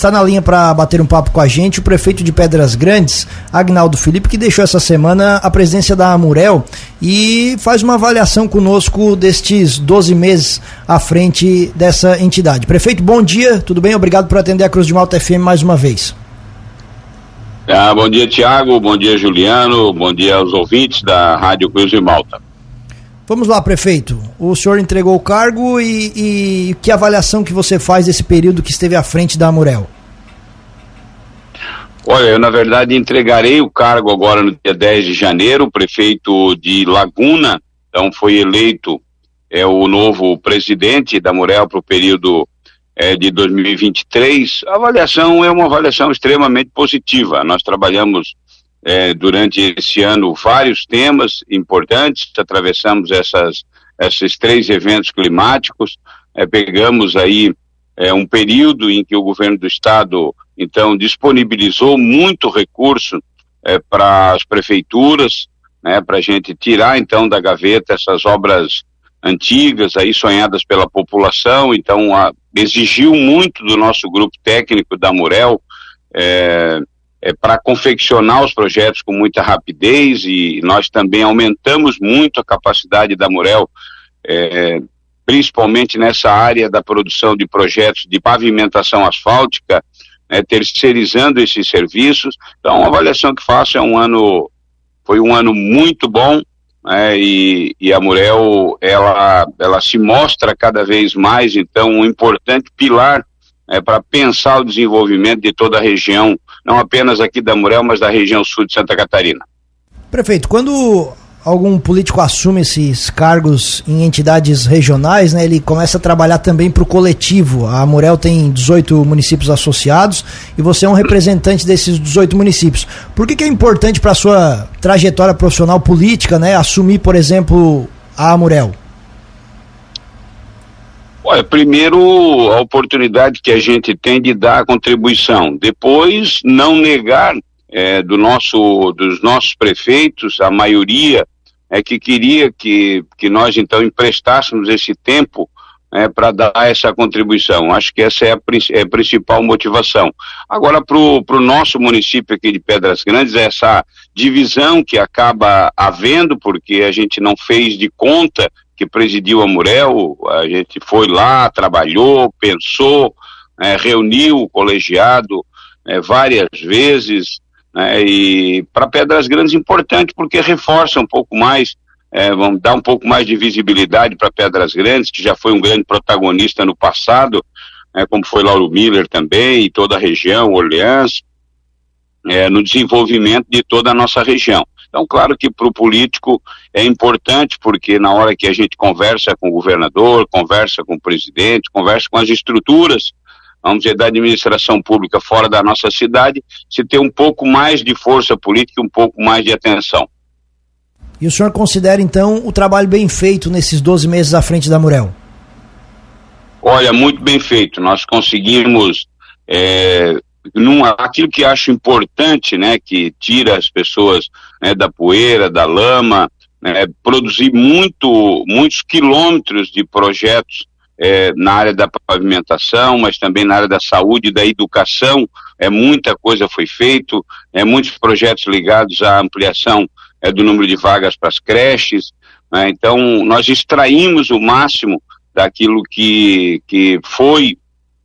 está na linha para bater um papo com a gente o prefeito de Pedras Grandes, Agnaldo Felipe, que deixou essa semana a presidência da Amurel e faz uma avaliação conosco destes 12 meses à frente dessa entidade. Prefeito, bom dia, tudo bem? Obrigado por atender a Cruz de Malta FM mais uma vez. Ah, bom dia, Tiago, bom dia, Juliano, bom dia aos ouvintes da Rádio Cruz de Malta. Vamos lá, prefeito. O senhor entregou o cargo e, e, que avaliação que você faz desse período que esteve à frente da Amurel? Olha, eu na verdade entregarei o cargo agora no dia 10 de janeiro, o prefeito de Laguna, então foi eleito é o novo presidente da Amurel para o período é, de 2023. A avaliação é uma avaliação extremamente positiva. Nós trabalhamos é, durante esse ano vários temas importantes, atravessamos essas, esses três eventos climáticos, é, pegamos aí é, um período em que o governo do estado então disponibilizou muito recurso é, para as prefeituras, né, para a gente tirar então da gaveta essas obras antigas aí sonhadas pela população, então a, exigiu muito do nosso grupo técnico da Murel é, é, para confeccionar os projetos com muita rapidez e nós também aumentamos muito a capacidade da Murel, é, principalmente nessa área da produção de projetos de pavimentação asfáltica, né, terceirizando esses serviços. Então, a avaliação que faço é um ano, foi um ano muito bom, né, e, e, a Murel, ela, ela se mostra cada vez mais, então, um importante pilar é, para pensar o desenvolvimento de toda a região, não apenas aqui da Murel, mas da região sul de Santa Catarina. Prefeito, quando algum político assume esses cargos em entidades regionais, né, ele começa a trabalhar também para o coletivo. A Murel tem 18 municípios associados e você é um representante desses 18 municípios. Por que, que é importante para a sua trajetória profissional política né, assumir, por exemplo, a Amurel? Olha, primeiro a oportunidade que a gente tem de dar a contribuição, depois não negar é, do nosso, dos nossos prefeitos, a maioria é que queria que, que nós então emprestássemos esse tempo é, para dar essa contribuição. Acho que essa é a, é a principal motivação. Agora, para o nosso município aqui de Pedras Grandes, essa divisão que acaba havendo, porque a gente não fez de conta que presidiu a Murel, a gente foi lá, trabalhou, pensou, é, reuniu o colegiado é, várias vezes, né, e para Pedras Grandes importante porque reforça um pouco mais, é, vamos dar um pouco mais de visibilidade para Pedras Grandes, que já foi um grande protagonista no passado, né, como foi Lauro Miller também, e toda a região, Orleans, é, no desenvolvimento de toda a nossa região. Então, claro que para o político é importante, porque na hora que a gente conversa com o governador, conversa com o presidente, conversa com as estruturas, vamos dizer, da administração pública fora da nossa cidade, se ter um pouco mais de força política e um pouco mais de atenção. E o senhor considera, então, o trabalho bem feito nesses 12 meses à frente da Murel? Olha, muito bem feito. Nós conseguimos é, num, aquilo que acho importante, né, que tira as pessoas né, da poeira, da lama, né, produzir muito, muitos quilômetros de projetos é, na área da pavimentação, mas também na área da saúde, da educação, é muita coisa foi feito, é muitos projetos ligados à ampliação é, do número de vagas para as creches, né, então nós extraímos o máximo daquilo que, que foi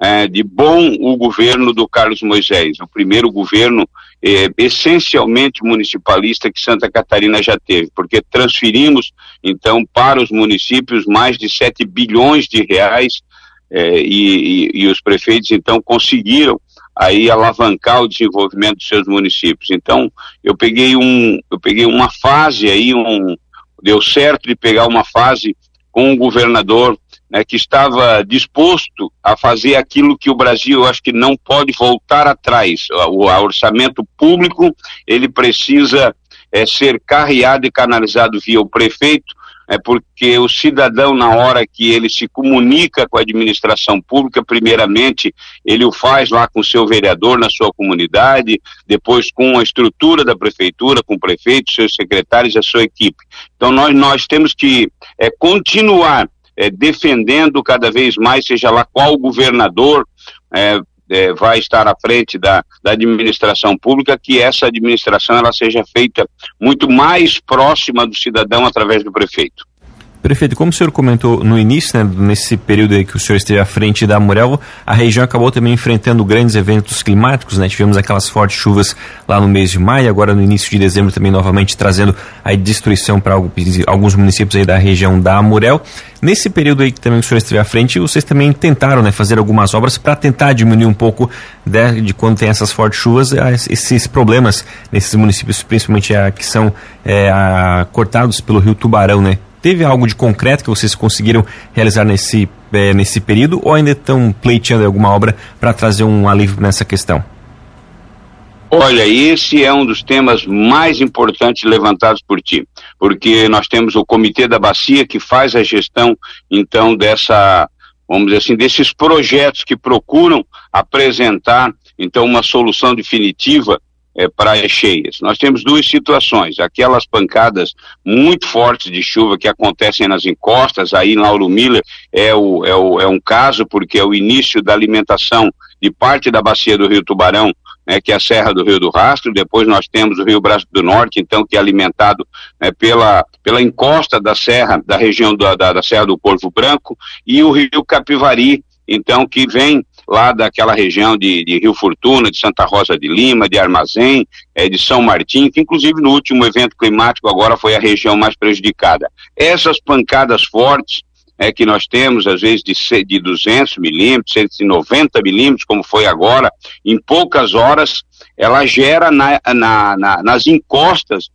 é, de bom o governo do Carlos Moisés, o primeiro governo é, essencialmente municipalista que Santa Catarina já teve, porque transferimos então para os municípios mais de 7 bilhões de reais é, e, e, e os prefeitos então conseguiram aí alavancar o desenvolvimento dos seus municípios. Então, eu peguei um, eu peguei uma fase aí, um, deu certo de pegar uma fase com um governador né, que estava disposto a fazer aquilo que o Brasil, acho que não pode voltar atrás. O, o orçamento público ele precisa é, ser carreado e canalizado via o prefeito, é porque o cidadão na hora que ele se comunica com a administração pública, primeiramente ele o faz lá com o seu vereador na sua comunidade, depois com a estrutura da prefeitura, com o prefeito, seus secretários e a sua equipe. Então nós nós temos que é, continuar é, defendendo cada vez mais, seja lá qual governador, é, é, vai estar à frente da, da administração pública, que essa administração ela seja feita muito mais próxima do cidadão através do prefeito. Prefeito, como o senhor comentou no início, né, nesse período aí que o senhor esteve à frente da Murel, a região acabou também enfrentando grandes eventos climáticos, né? Tivemos aquelas fortes chuvas lá no mês de maio, agora no início de dezembro também novamente trazendo a destruição para alguns municípios aí da região da Murel. Nesse período aí que também o senhor esteve à frente, vocês também tentaram, né, fazer algumas obras para tentar diminuir um pouco de, de, quando tem essas fortes chuvas, esses problemas nesses municípios, principalmente a, que são é, a, cortados pelo rio Tubarão, né? Teve algo de concreto que vocês conseguiram realizar nesse, é, nesse período ou ainda estão pleiteando alguma obra para trazer um alívio nessa questão? Olha, esse é um dos temas mais importantes levantados por ti, porque nós temos o Comitê da Bacia que faz a gestão, então, dessa, vamos dizer assim, desses projetos que procuram apresentar, então, uma solução definitiva é, praias cheias. Nós temos duas situações, aquelas pancadas muito fortes de chuva que acontecem nas encostas, aí em Lauro Miller é, o, é, o, é um caso, porque é o início da alimentação de parte da bacia do Rio Tubarão, né, que é a Serra do Rio do Rastro, depois nós temos o Rio Braço do Norte, então, que é alimentado né, pela, pela encosta da serra, da região da, da, da Serra do Corvo Branco, e o Rio Capivari, então, que vem lá daquela região de, de, Rio Fortuna, de Santa Rosa de Lima, de Armazém, é, de São Martim, que inclusive no último evento climático agora foi a região mais prejudicada. Essas pancadas fortes é, que nós temos, às vezes de, de 200 milímetros, 190 milímetros, como foi agora, em poucas horas, ela gera na, na, na, nas encostas,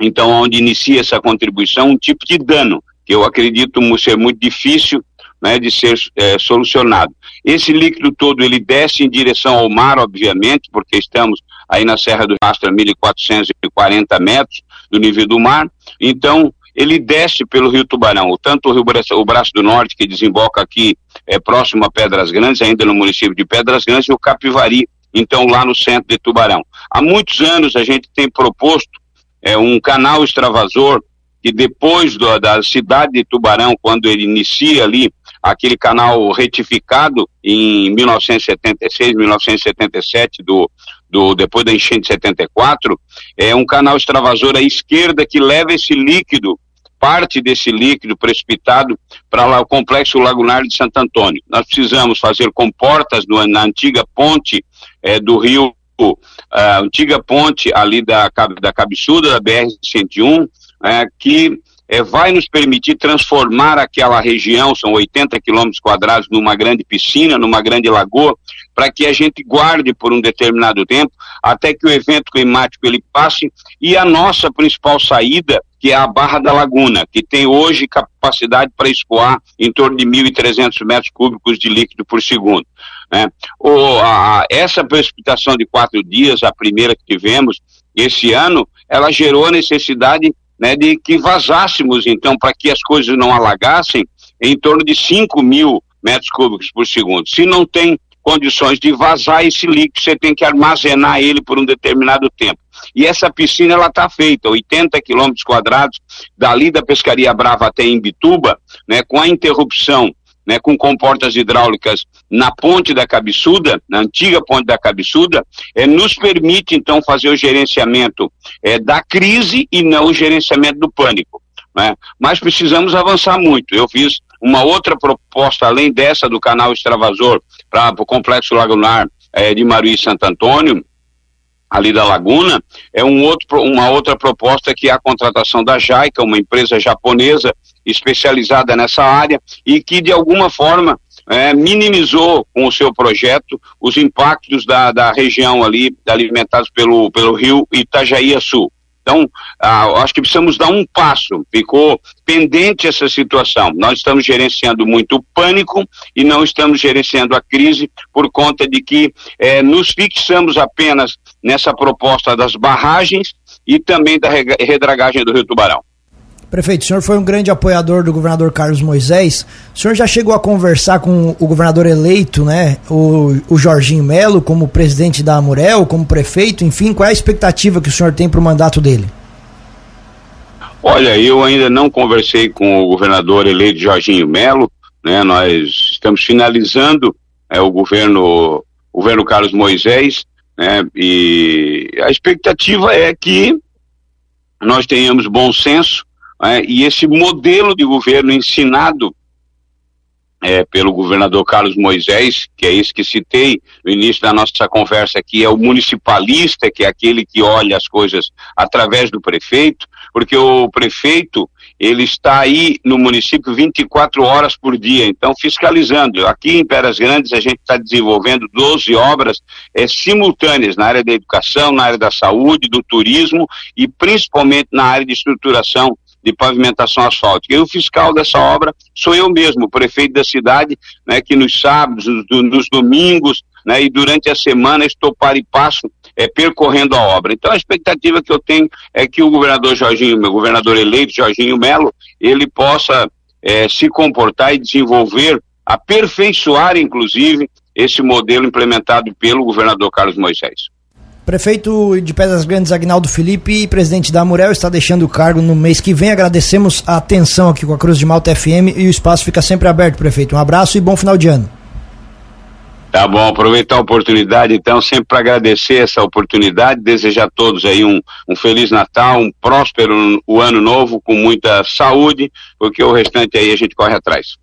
então onde inicia essa contribuição, um tipo de dano, que eu acredito ser muito difícil né, de ser é, solucionado. Esse líquido todo ele desce em direção ao mar, obviamente, porque estamos aí na Serra do Rastro a 1.440 metros do nível do mar. Então, ele desce pelo Rio Tubarão, tanto o Rio Braço, o Braço do Norte, que desemboca aqui é, próximo a Pedras Grandes, ainda no município de Pedras Grandes, e o Capivari, então lá no centro de Tubarão. Há muitos anos a gente tem proposto é, um canal extravasor que depois do, da cidade de Tubarão, quando ele inicia ali aquele canal retificado em 1976, 1977, do, do, depois da enchente de 74, é um canal extravasor à esquerda que leva esse líquido, parte desse líquido precipitado para o complexo lagunar de Santo Antônio. Nós precisamos fazer comportas no, na antiga ponte é, do rio, a antiga ponte ali da, da cabeçuda da BR-101, é, que é, vai nos permitir transformar aquela região, são 80 quilômetros quadrados, numa grande piscina, numa grande lagoa, para que a gente guarde por um determinado tempo, até que o evento climático ele passe, e a nossa principal saída, que é a Barra da Laguna, que tem hoje capacidade para escoar em torno de 1.300 metros cúbicos de líquido por segundo. Né? A, essa precipitação de quatro dias, a primeira que tivemos esse ano, ela gerou a necessidade né, de que vazássemos, então, para que as coisas não alagassem, em torno de 5 mil metros cúbicos por segundo. Se não tem condições de vazar esse líquido, você tem que armazenar ele por um determinado tempo. E essa piscina ela está feita, 80 quilômetros quadrados, dali da Pescaria Brava até Imbituba, né, com a interrupção né, com comportas hidráulicas na ponte da cabeçuda, na antiga ponte da cabeçuda, é, nos permite então fazer o gerenciamento é, da crise e não o gerenciamento do pânico. Né? Mas precisamos avançar muito. Eu fiz uma outra proposta, além dessa do canal extravasor para o complexo lagunar é, de Maruí e Santo Antônio, ali da Laguna, é um outro, uma outra proposta que é a contratação da JAICA, uma empresa japonesa especializada nessa área e que de alguma forma é, minimizou com o seu projeto os impactos da, da região ali alimentados pelo, pelo rio Itajaí Sul. Então, ah, acho que precisamos dar um passo. Ficou pendente essa situação. Nós estamos gerenciando muito o pânico e não estamos gerenciando a crise por conta de que eh, nos fixamos apenas nessa proposta das barragens e também da redragagem do Rio Tubarão. Prefeito, o senhor foi um grande apoiador do governador Carlos Moisés. O senhor já chegou a conversar com o governador eleito, né? O, o Jorginho Melo, como presidente da Amurel, como prefeito, enfim, qual é a expectativa que o senhor tem para o mandato dele? Olha, eu ainda não conversei com o governador eleito Jorginho Melo, né? Nós estamos finalizando é, o governo governo Carlos Moisés, né, e a expectativa é que nós tenhamos bom senso né, e esse modelo de governo ensinado é, pelo governador Carlos Moisés, que é esse que citei no início da nossa conversa aqui, é o municipalista, que é aquele que olha as coisas através do prefeito, porque o prefeito ele está aí no município 24 horas por dia, então fiscalizando. Aqui em Peras Grandes a gente está desenvolvendo 12 obras é, simultâneas na área da educação, na área da saúde, do turismo e principalmente na área de estruturação de pavimentação asfáltica. E o fiscal dessa obra sou eu mesmo, o prefeito da cidade, né, que nos sábados, nos domingos, né, e durante a semana estou para e passo é, percorrendo a obra. Então a expectativa que eu tenho é que o governador Jorginho, meu governador eleito, Jorginho Melo, ele possa é, se comportar e desenvolver, aperfeiçoar, inclusive, esse modelo implementado pelo governador Carlos Moisés. Prefeito de Pedras Grandes, Agnaldo Felipe, presidente da Murel, está deixando o cargo no mês que vem. Agradecemos a atenção aqui com a Cruz de Malta FM e o espaço fica sempre aberto, prefeito. Um abraço e bom final de ano. Tá bom, aproveitar a oportunidade, então, sempre para agradecer essa oportunidade, desejar a todos aí um, um Feliz Natal, um próspero o ano novo, com muita saúde, porque o restante aí a gente corre atrás.